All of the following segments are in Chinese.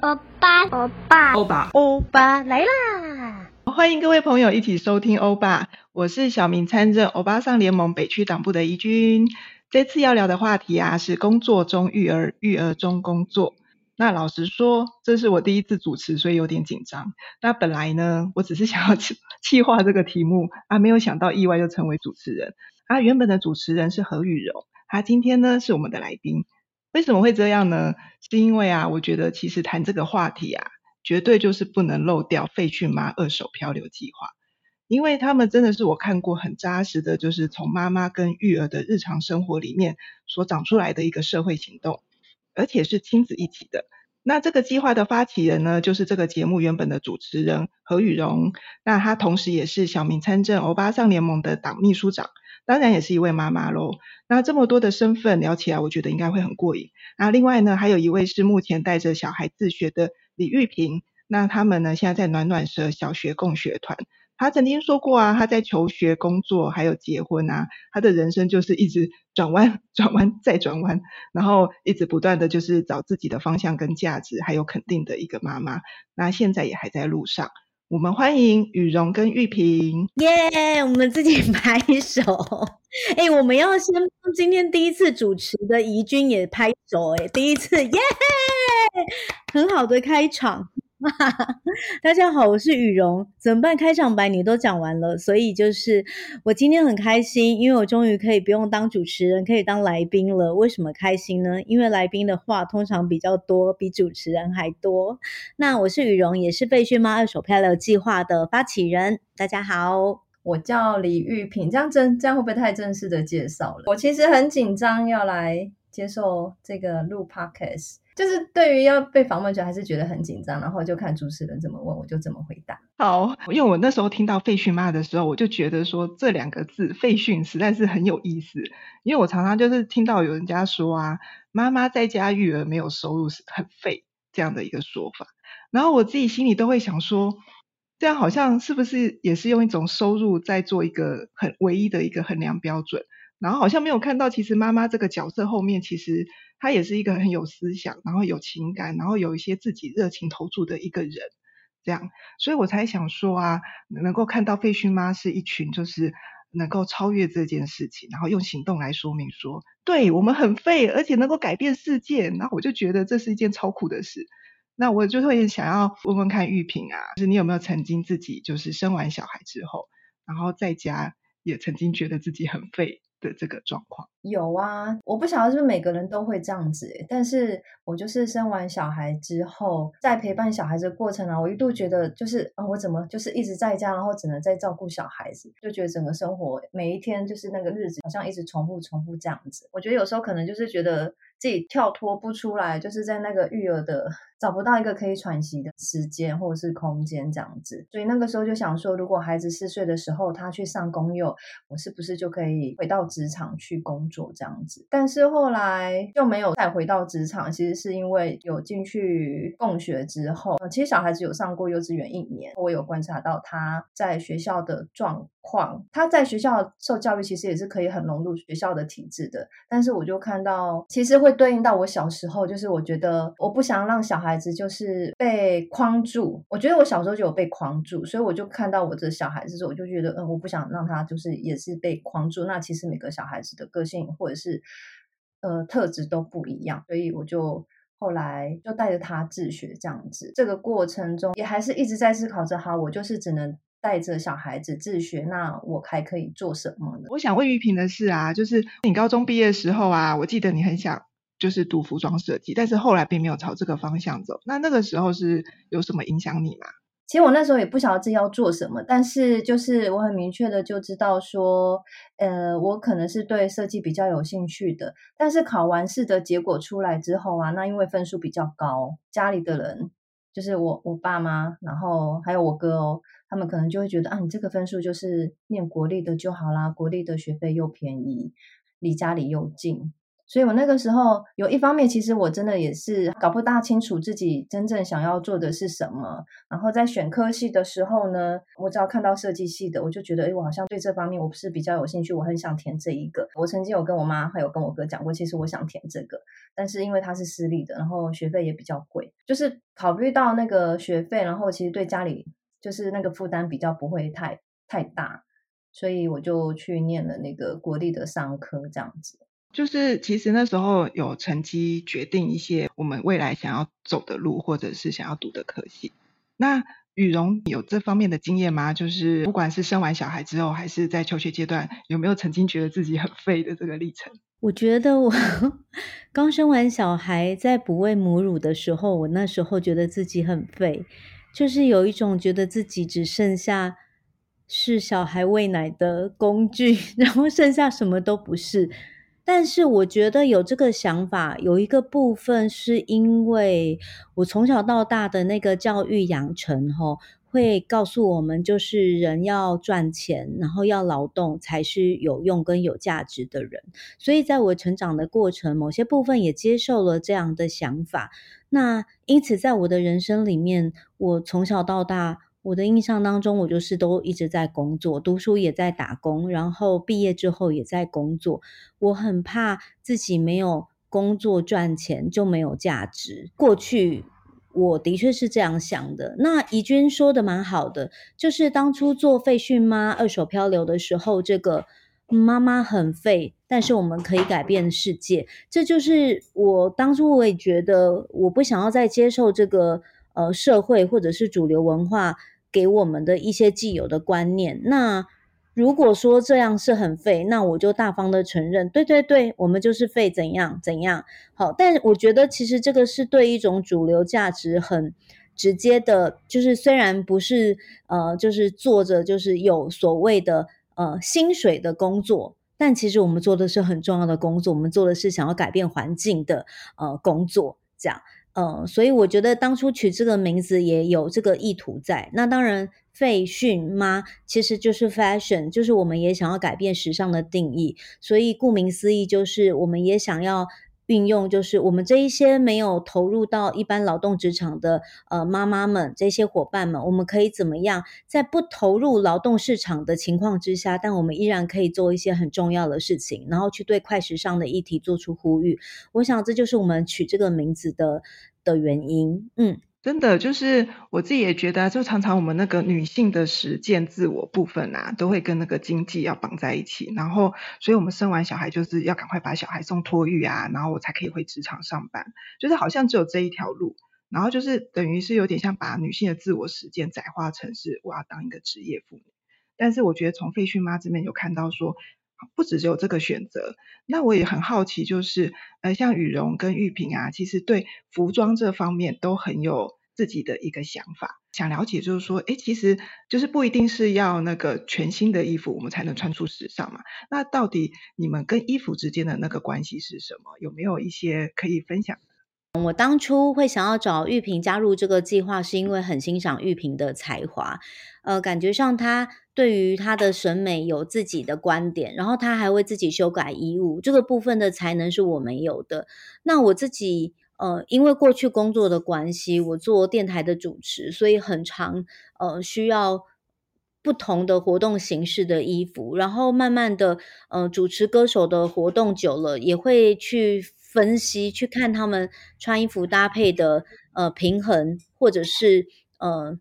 欧巴，欧巴，欧巴，欧巴来啦！欢迎各位朋友一起收听欧巴，我是小明参政欧巴桑联盟北区党部的怡君。这次要聊的话题啊，是工作中育儿，育儿中工作。那老实说，这是我第一次主持，所以有点紧张。那本来呢，我只是想要企划这个题目啊，没有想到意外就成为主持人。啊，原本的主持人是何雨柔，她今天呢是我们的来宾。为什么会这样呢？是因为啊，我觉得其实谈这个话题啊，绝对就是不能漏掉废去妈二手漂流计划，因为他们真的是我看过很扎实的，就是从妈妈跟育儿的日常生活里面所长出来的一个社会行动，而且是亲子一起的。那这个计划的发起人呢，就是这个节目原本的主持人何雨荣，那他同时也是小明参政欧巴桑联盟的党秘书长。当然也是一位妈妈喽。那这么多的身份聊起来，我觉得应该会很过瘾。那另外呢，还有一位是目前带着小孩自学的李玉萍。那他们呢，现在在暖暖蛇小学共学团。他曾经说过啊，他在求学、工作还有结婚啊，他的人生就是一直转弯、转弯再转弯，然后一直不断的就是找自己的方向跟价值，还有肯定的一个妈妈。那现在也还在路上。我们欢迎雨蓉跟玉萍，耶我们自己 拍手。哎，我们要先帮今天第一次主持的怡君也拍手。哎，第一次，耶、很好的开场。大家好，我是雨蓉。怎么办？开场白你都讲完了，所以就是我今天很开心，因为我终于可以不用当主持人，可以当来宾了。为什么开心呢？因为来宾的话通常比较多，比主持人还多。那我是雨蓉，也是废逊妈二手漂流计划的发起人。大家好，我叫李玉萍。这样正这样会不会太正式的介绍了？我其实很紧张要来接受这个录 Podcast。就是对于要被访问者还是觉得很紧张，然后就看主持人怎么问，我就怎么回答。好，因为我那时候听到废逊妈的时候，我就觉得说这两个字废逊实在是很有意思，因为我常常就是听到有人家说啊，妈妈在家育儿没有收入是很废这样的一个说法，然后我自己心里都会想说，这样好像是不是也是用一种收入在做一个很唯一的一个衡量标准，然后好像没有看到其实妈妈这个角色后面其实。她也是一个很有思想，然后有情感，然后有一些自己热情投注的一个人，这样，所以我才想说啊，能够看到废墟妈是一群，就是能够超越这件事情，然后用行动来说明说，对我们很废，而且能够改变世界，那我就觉得这是一件超酷的事。那我就会想要问问看玉萍啊，就是你有没有曾经自己就是生完小孩之后，然后在家也曾经觉得自己很废？的这个状况有啊，我不晓得是不是每个人都会这样子，但是我就是生完小孩之后，在陪伴小孩子的过程啊，我一度觉得就是啊，我怎么就是一直在家，然后只能在照顾小孩子，就觉得整个生活每一天就是那个日子好像一直重复重复这样子。我觉得有时候可能就是觉得自己跳脱不出来，就是在那个育儿的。找不到一个可以喘息的时间或者是空间这样子，所以那个时候就想说，如果孩子四岁的时候他去上公幼，我是不是就可以回到职场去工作这样子？但是后来就没有再回到职场，其实是因为有进去共学之后，其实小孩子有上过幼稚园一年，我有观察到他在学校的状况，他在学校受教育其实也是可以很融入学校的体制的，但是我就看到，其实会对应到我小时候，就是我觉得我不想让小孩。孩子就是被框住，我觉得我小时候就有被框住，所以我就看到我的小孩子之后，我就觉得，嗯，我不想让他就是也是被框住。那其实每个小孩子的个性或者是呃特质都不一样，所以我就后来就带着他自学这样子。这个过程中也还是一直在思考着，好，我就是只能带着小孩子自学，那我还可以做什么呢？我想问玉萍的是啊，就是你高中毕业的时候啊，我记得你很想。就是读服装设计，但是后来并没有朝这个方向走。那那个时候是有什么影响你吗？其实我那时候也不晓得自己要做什么，但是就是我很明确的就知道说，呃，我可能是对设计比较有兴趣的。但是考完试的结果出来之后啊，那因为分数比较高，家里的人就是我我爸妈，然后还有我哥哦，他们可能就会觉得啊，你这个分数就是念国立的就好啦，国立的学费又便宜，离家里又近。所以我那个时候有一方面，其实我真的也是搞不大清楚自己真正想要做的是什么。然后在选科系的时候呢，我只要看到设计系的，我就觉得，哎，我好像对这方面我不是比较有兴趣，我很想填这一个。我曾经有跟我妈还有跟我哥讲过，其实我想填这个，但是因为它是私立的，然后学费也比较贵，就是考虑到那个学费，然后其实对家里就是那个负担比较不会太太大，所以我就去念了那个国立的商科这样子。就是其实那时候有成绩决定一些我们未来想要走的路，或者是想要读的科系。那羽绒有这方面的经验吗？就是不管是生完小孩之后，还是在求学阶段，有没有曾经觉得自己很废的这个历程？我觉得我刚生完小孩，在哺喂母乳的时候，我那时候觉得自己很废，就是有一种觉得自己只剩下是小孩喂奶的工具，然后剩下什么都不是。但是我觉得有这个想法，有一个部分是因为我从小到大的那个教育养成，吼，会告诉我们，就是人要赚钱，然后要劳动才是有用跟有价值的人。所以在我成长的过程，某些部分也接受了这样的想法。那因此，在我的人生里面，我从小到大。我的印象当中，我就是都一直在工作，读书也在打工，然后毕业之后也在工作。我很怕自己没有工作赚钱就没有价值。过去我的确是这样想的。那怡君说的蛮好的，就是当初做废逊妈二手漂流的时候，这个妈妈很废，但是我们可以改变世界。这就是我当初我也觉得，我不想要再接受这个。呃，社会或者是主流文化给我们的一些既有的观念，那如果说这样是很废，那我就大方的承认，对对对，我们就是废，怎样怎样。好，但我觉得其实这个是对一种主流价值很直接的，就是虽然不是呃，就是做着就是有所谓的呃薪水的工作，但其实我们做的是很重要的工作，我们做的是想要改变环境的呃工作，这样。嗯，所以我觉得当初取这个名字也有这个意图在。那当然，费讯妈其实就是 fashion，就是我们也想要改变时尚的定义。所以顾名思义，就是我们也想要。运用就是我们这一些没有投入到一般劳动职场的呃妈妈们，这些伙伴们，我们可以怎么样在不投入劳动市场的情况之下，但我们依然可以做一些很重要的事情，然后去对快时尚的议题做出呼吁。我想这就是我们取这个名字的的原因。嗯。真的就是我自己也觉得，就常常我们那个女性的实践自我部分啊，都会跟那个经济要绑在一起。然后，所以我们生完小孩就是要赶快把小孩送托育啊，然后我才可以回职场上班。就是好像只有这一条路，然后就是等于是有点像把女性的自我实践窄化成是我要当一个职业妇女。但是我觉得从废逊妈这边有看到说，不只只有这个选择。那我也很好奇，就是呃，像羽绒跟玉萍啊，其实对服装这方面都很有自己的一个想法。想了解，就是说，诶，其实就是不一定是要那个全新的衣服，我们才能穿出时尚嘛。那到底你们跟衣服之间的那个关系是什么？有没有一些可以分享？我当初会想要找玉萍加入这个计划，是因为很欣赏玉萍的才华，呃，感觉上她对于他的审美有自己的观点，然后他还会自己修改衣物，这个部分的才能是我没有的。那我自己，呃，因为过去工作的关系，我做电台的主持，所以很常呃需要不同的活动形式的衣服，然后慢慢的，呃，主持歌手的活动久了，也会去。分析去看他们穿衣服搭配的呃平衡，或者是呃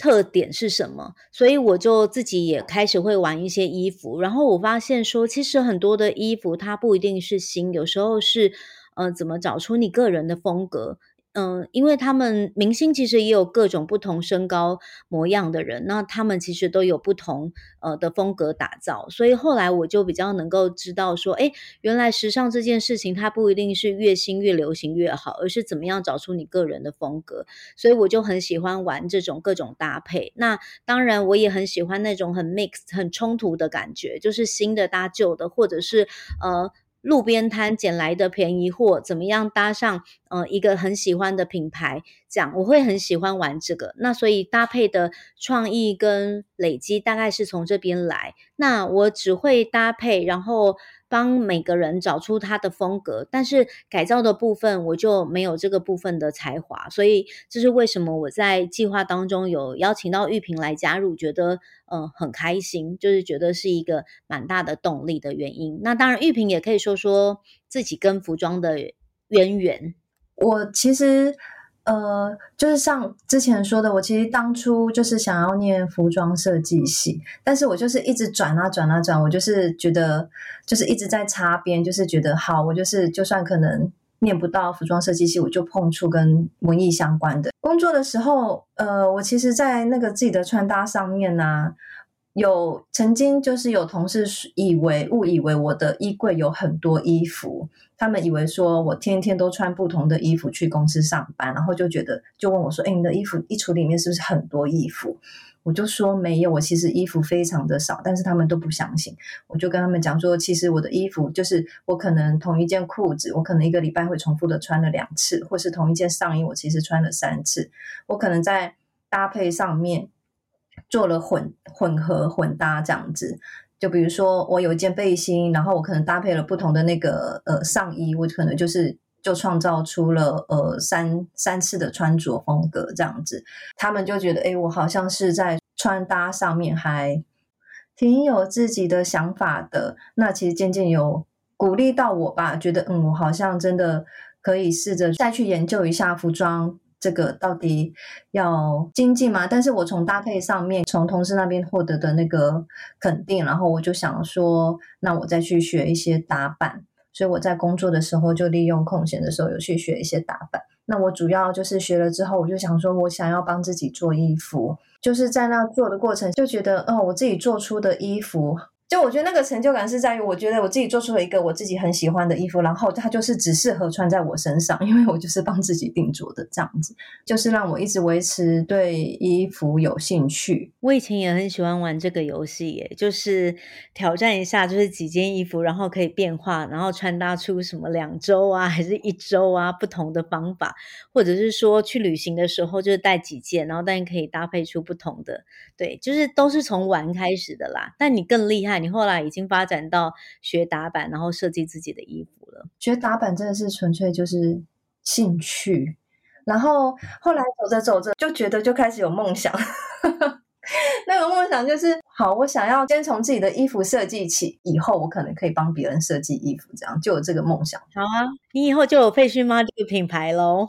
特点是什么，所以我就自己也开始会玩一些衣服，然后我发现说，其实很多的衣服它不一定是新，有时候是呃怎么找出你个人的风格。嗯，因为他们明星其实也有各种不同身高模样的人，那他们其实都有不同呃的风格打造，所以后来我就比较能够知道说，诶，原来时尚这件事情它不一定是越新越流行越好，而是怎么样找出你个人的风格，所以我就很喜欢玩这种各种搭配。那当然我也很喜欢那种很 mix 很冲突的感觉，就是新的搭旧的，或者是呃。路边摊捡来的便宜货，怎么样搭上呃一个很喜欢的品牌？这样我会很喜欢玩这个。那所以搭配的创意跟累积大概是从这边来。那我只会搭配，然后帮每个人找出他的风格，但是改造的部分我就没有这个部分的才华，所以这是为什么我在计划当中有邀请到玉萍来加入，觉得嗯、很开心，就是觉得是一个蛮大的动力的原因。那当然，玉萍也可以说说自己跟服装的渊源。我其实。呃，就是像之前说的，我其实当初就是想要念服装设计系，但是我就是一直转啊转啊转，我就是觉得就是一直在擦边，就是觉得好，我就是就算可能念不到服装设计系，我就碰触跟文艺相关的工作的时候，呃，我其实，在那个自己的穿搭上面呢、啊。有曾经就是有同事以为误以为我的衣柜有很多衣服，他们以为说我天天都穿不同的衣服去公司上班，然后就觉得就问我说：“哎，你的衣服衣橱里面是不是很多衣服？”我就说没有，我其实衣服非常的少，但是他们都不相信。我就跟他们讲说，其实我的衣服就是我可能同一件裤子，我可能一个礼拜会重复的穿了两次，或是同一件上衣，我其实穿了三次，我可能在搭配上面。做了混混合混搭这样子，就比如说我有一件背心，然后我可能搭配了不同的那个呃上衣，我可能就是就创造出了呃三三次的穿着风格这样子，他们就觉得诶，我好像是在穿搭上面还挺有自己的想法的，那其实渐渐有鼓励到我吧，觉得嗯，我好像真的可以试着再去研究一下服装。这个到底要精进吗？但是我从搭配上面，从同事那边获得的那个肯定，然后我就想说，那我再去学一些打扮。所以我在工作的时候，就利用空闲的时候，有去学一些打扮。那我主要就是学了之后，我就想说，我想要帮自己做衣服，就是在那做的过程，就觉得，哦，我自己做出的衣服。就我觉得那个成就感是在于，我觉得我自己做出了一个我自己很喜欢的衣服，然后它就是只适合穿在我身上，因为我就是帮自己定做的这样子，就是让我一直维持对衣服有兴趣。我以前也很喜欢玩这个游戏耶，就是挑战一下，就是几件衣服，然后可以变化，然后穿搭出什么两周啊，还是一周啊，不同的方法，或者是说去旅行的时候就是带几件，然后但可以搭配出不同的，对，就是都是从玩开始的啦。但你更厉害。你后来已经发展到学打板，然后设计自己的衣服了。学打板真的是纯粹就是兴趣，然后后来走着走着就觉得就开始有梦想。那个梦想就是，好，我想要先从自己的衣服设计起，以后我可能可以帮别人设计衣服，这样就有这个梦想。好啊，你以后就有废墟妈这个品牌喽。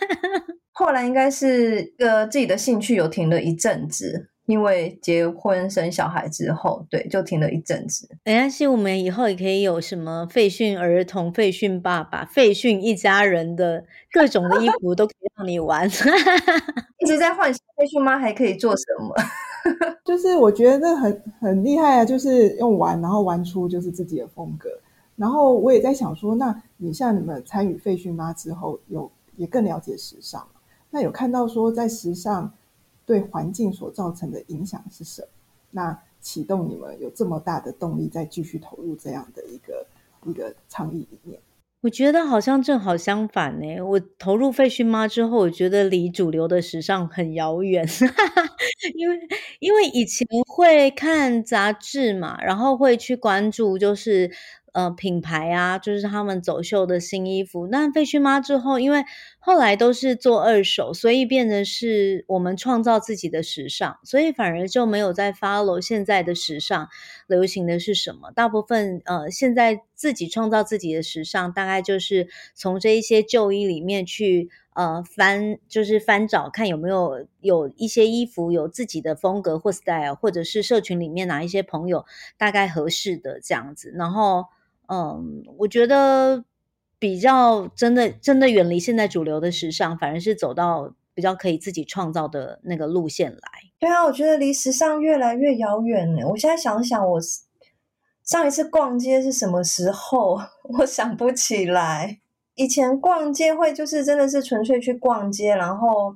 后来应该是呃自己的兴趣有停了一阵子。因为结婚生小孩之后，对，就停了一阵子。没关系，我们以后也可以有什么废逊儿童、废逊爸爸、废逊一家人的各种的衣服都可以让你玩。一直在幻想废逊妈还可以做什么？就是我觉得那很很厉害啊，就是用玩，然后玩出就是自己的风格。然后我也在想说，那你像你们参与废逊妈之后，有也更了解时尚，那有看到说在时尚。对环境所造成的影响是什么？那启动你们有这么大的动力，再继续投入这样的一个一个倡议里面？我觉得好像正好相反呢。我投入废墟妈之后，我觉得离主流的时尚很遥远，因为因为以前会看杂志嘛，然后会去关注，就是。呃，品牌啊，就是他们走秀的新衣服。那废墟妈之后，因为后来都是做二手，所以变成是我们创造自己的时尚，所以反而就没有在 follow 现在的时尚流行的是什么。大部分呃，现在自己创造自己的时尚，大概就是从这一些旧衣里面去呃翻，就是翻找看有没有有一些衣服有自己的风格或 style，或者是社群里面哪一些朋友大概合适的这样子，然后。嗯，我觉得比较真的真的远离现在主流的时尚，反而是走到比较可以自己创造的那个路线来。对啊，我觉得离时尚越来越遥远呢。我现在想想，我上一次逛街是什么时候？我想不起来。以前逛街会就是真的是纯粹去逛街，然后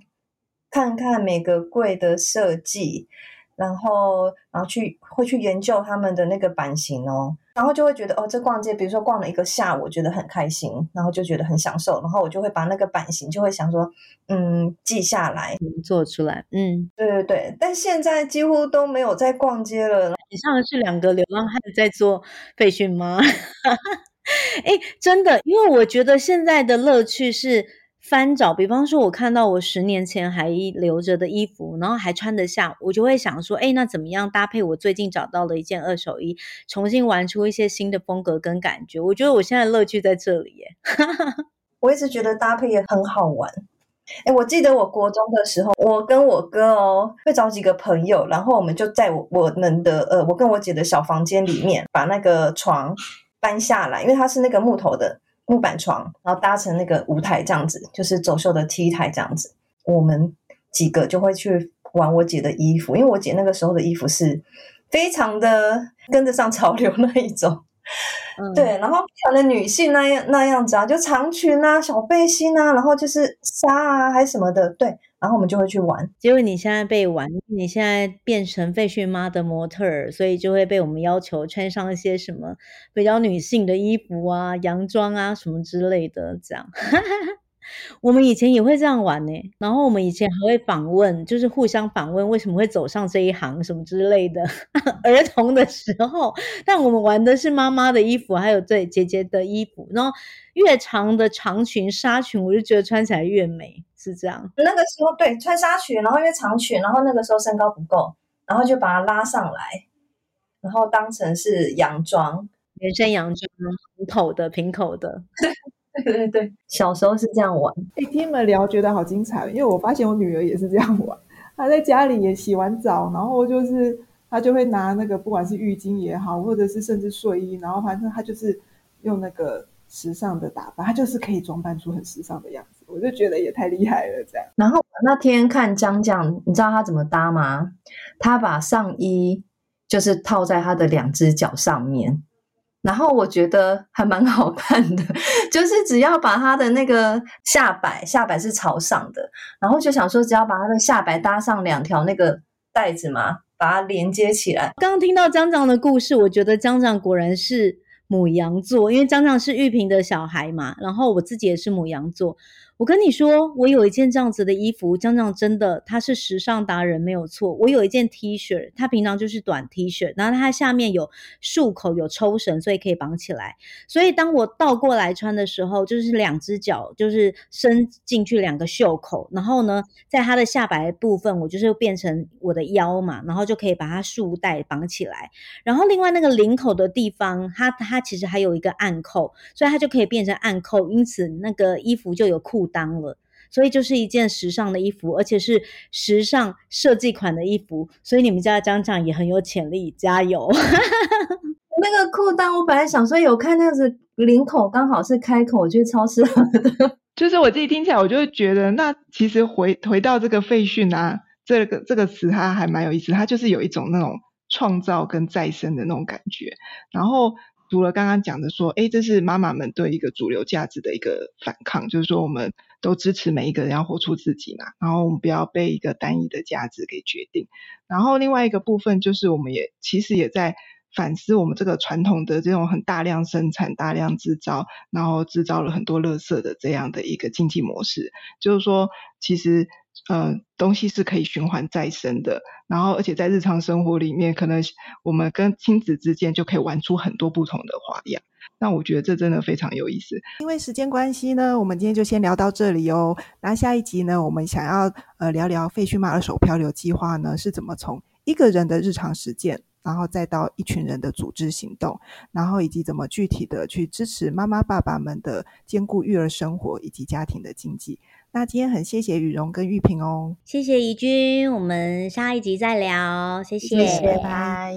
看看每个柜的设计。然后然后去会去研究他们的那个版型哦，然后就会觉得哦，这逛街，比如说逛了一个下午，我觉得很开心，然后就觉得很享受，然后我就会把那个版型就会想说，嗯，记下来，做出来，嗯，对对对，但现在几乎都没有在逛街了。以上是两个流浪汉在做培训吗。哎，真的，因为我觉得现在的乐趣是翻找，比方说，我看到我十年前还留着的衣服，然后还穿得下，我就会想说，哎，那怎么样搭配我最近找到的一件二手衣，重新玩出一些新的风格跟感觉？我觉得我现在乐趣在这里耶。我一直觉得搭配也很好玩。哎，我记得我国中的时候，我跟我哥哦，会找几个朋友，然后我们就在我我们的呃，我跟我姐的小房间里面，把那个床。搬下来，因为它是那个木头的木板床，然后搭成那个舞台这样子，就是走秀的 T 台这样子。我们几个就会去玩我姐的衣服，因为我姐那个时候的衣服是非常的跟得上潮流那一种，嗯、对，然后非常的女性那样那样子啊，就长裙啊、小背心啊，然后就是纱啊还是什么的，对。然后我们就会去玩，结果你现在被玩，你现在变成废墟妈的模特儿，所以就会被我们要求穿上一些什么比较女性的衣服啊、洋装啊什么之类的，这样。我们以前也会这样玩呢，然后我们以前还会访问，就是互相访问为什么会走上这一行什么之类的。儿童的时候，但我们玩的是妈妈的衣服，还有对姐姐的衣服，然后越长的长裙、纱裙，我就觉得穿起来越美，是这样。那个时候对穿纱裙，然后因为长裙，然后那个时候身高不够，然后就把它拉上来，然后当成是洋装，连身洋装，平口的、平口的。对对对，小时候是这样玩。哎，听你们聊觉得好精彩，因为我发现我女儿也是这样玩。她在家里也洗完澡，然后就是她就会拿那个不管是浴巾也好，或者是甚至睡衣，然后反正她就是用那个时尚的打扮，她就是可以装扮出很时尚的样子。我就觉得也太厉害了，这样。然后那天看江江，你知道他怎么搭吗？他把上衣就是套在他的两只脚上面。然后我觉得还蛮好看的，就是只要把他的那个下摆，下摆是朝上的，然后就想说，只要把他的下摆搭上两条那个带子嘛，把它连接起来。刚刚听到江江的故事，我觉得江江果然是母羊座，因为张张是玉萍的小孩嘛，然后我自己也是母羊座。我跟你说，我有一件这样子的衣服，江江真的他是时尚达人没有错。我有一件 T 恤，它平常就是短 T 恤，然后它下面有束口有抽绳，所以可以绑起来。所以当我倒过来穿的时候，就是两只脚就是伸进去两个袖口，然后呢，在它的下摆部分，我就是变成我的腰嘛，然后就可以把它束带绑起来。然后另外那个领口的地方，它它其实还有一个暗扣，所以它就可以变成暗扣，因此那个衣服就有裤。当了，所以就是一件时尚的衣服，而且是时尚设计款的衣服，所以你们家的江江也很有潜力，加油！那个裤裆，我本来想说有看那样子领口刚好是开口，我觉得超适合的。就是我自己听起来，我就会觉得，那其实回回到这个废讯啊，这个这个词它还蛮有意思，它就是有一种那种创造跟再生的那种感觉，然后。除了刚刚讲的说，诶，这是妈妈们对一个主流价值的一个反抗，就是说我们都支持每一个人要活出自己嘛，然后我们不要被一个单一的价值给决定。然后另外一个部分就是，我们也其实也在反思我们这个传统的这种很大量生产、大量制造，然后制造了很多垃圾的这样的一个经济模式，就是说其实。呃，东西是可以循环再生的，然后而且在日常生活里面，可能我们跟亲子之间就可以玩出很多不同的花样。那我觉得这真的非常有意思。因为时间关系呢，我们今天就先聊到这里哦。那下一集呢，我们想要呃聊聊废墟马二手漂流计划呢，是怎么从一个人的日常实践，然后再到一群人的组织行动，然后以及怎么具体的去支持妈妈爸爸们的兼顾育儿生活以及家庭的经济。那今天很谢谢雨荣跟玉萍哦，谢谢怡君，我们下一集再聊，谢谢，谢谢，拜拜。